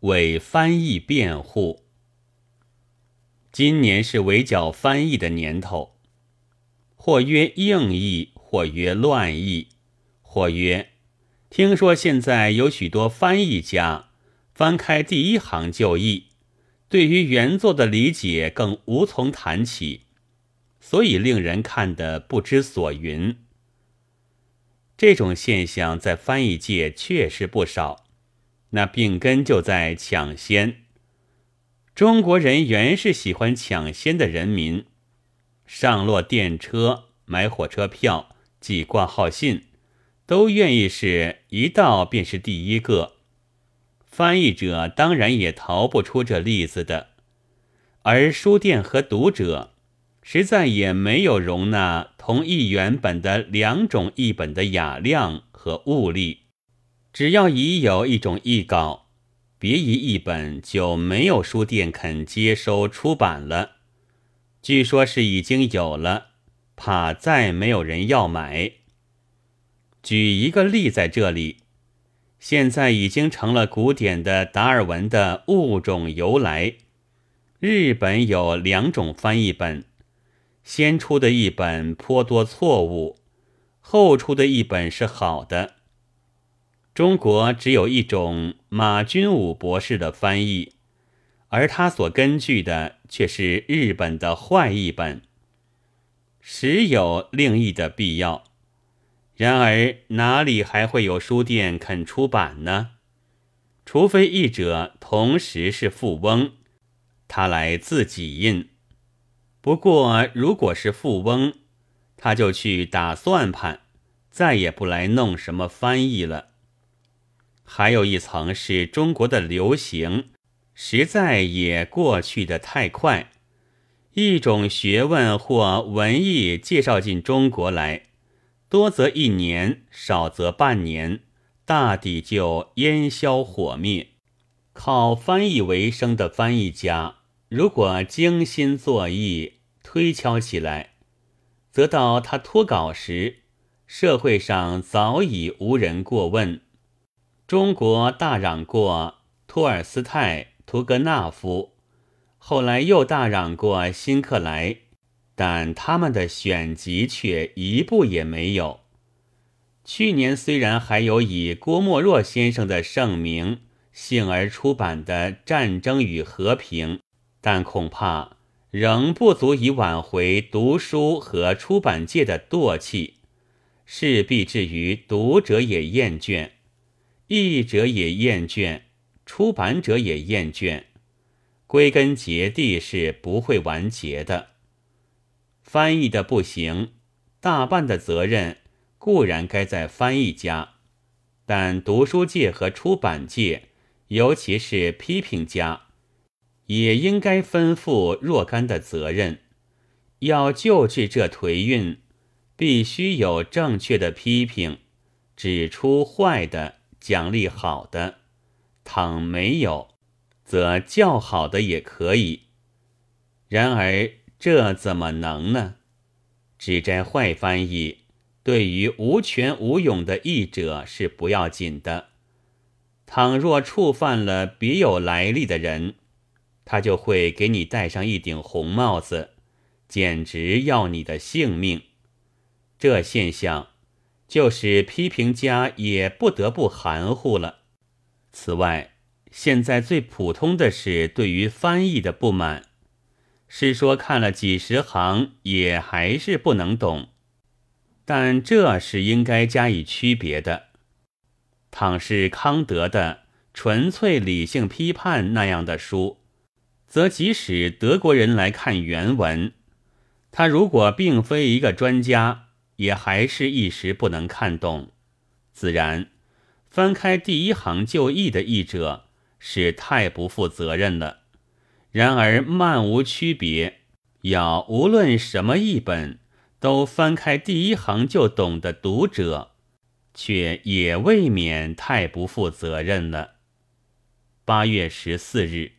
为翻译辩护。今年是围剿翻译的年头，或曰硬译，或曰乱译，或曰听说现在有许多翻译家翻开第一行就译，对于原作的理解更无从谈起，所以令人看得不知所云。这种现象在翻译界确实不少，那病根就在抢先。中国人原是喜欢抢先的人民，上落电车、买火车票、寄挂号信，都愿意是一到便是第一个。翻译者当然也逃不出这例子的，而书店和读者实在也没有容纳同一原本的两种译本的雅量和物力，只要已有一种译稿。别一译本就没有书店肯接收出版了，据说是已经有了，怕再没有人要买。举一个例在这里，现在已经成了古典的达尔文的物种由来。日本有两种翻译本，先出的一本颇多错误，后出的一本是好的。中国只有一种马君武博士的翻译，而他所根据的却是日本的坏译本，实有另译的必要。然而哪里还会有书店肯出版呢？除非译者同时是富翁，他来自己印。不过如果是富翁，他就去打算盘，再也不来弄什么翻译了。还有一层是中国的流行，实在也过去的太快。一种学问或文艺介绍进中国来，多则一年，少则半年，大抵就烟消火灭。靠翻译为生的翻译家，如果精心作译，推敲起来，则到他脱稿时，社会上早已无人过问。中国大嚷过托尔斯泰、屠格纳夫，后来又大嚷过辛克莱，但他们的选集却一部也没有。去年虽然还有以郭沫若先生的盛名幸而出版的《战争与和平》，但恐怕仍不足以挽回读书和出版界的惰气，势必至于读者也厌倦。译者也厌倦，出版者也厌倦，归根结底是不会完结的。翻译的不行，大半的责任固然该在翻译家，但读书界和出版界，尤其是批评家，也应该分负若干的责任。要救治这颓运，必须有正确的批评，指出坏的。奖励好的，倘没有，则较好的也可以。然而这怎么能呢？只摘坏翻译，对于无权无勇的译者是不要紧的。倘若触犯了别有来历的人，他就会给你戴上一顶红帽子，简直要你的性命。这现象。就是批评家也不得不含糊了。此外，现在最普通的是对于翻译的不满，是说看了几十行也还是不能懂。但这是应该加以区别的。倘是康德的纯粹理性批判那样的书，则即使德国人来看原文，他如果并非一个专家。也还是一时不能看懂，自然翻开第一行就译的译者是太不负责任了。然而漫无区别，要无论什么译本都翻开第一行就懂的读者，却也未免太不负责任了。八月十四日。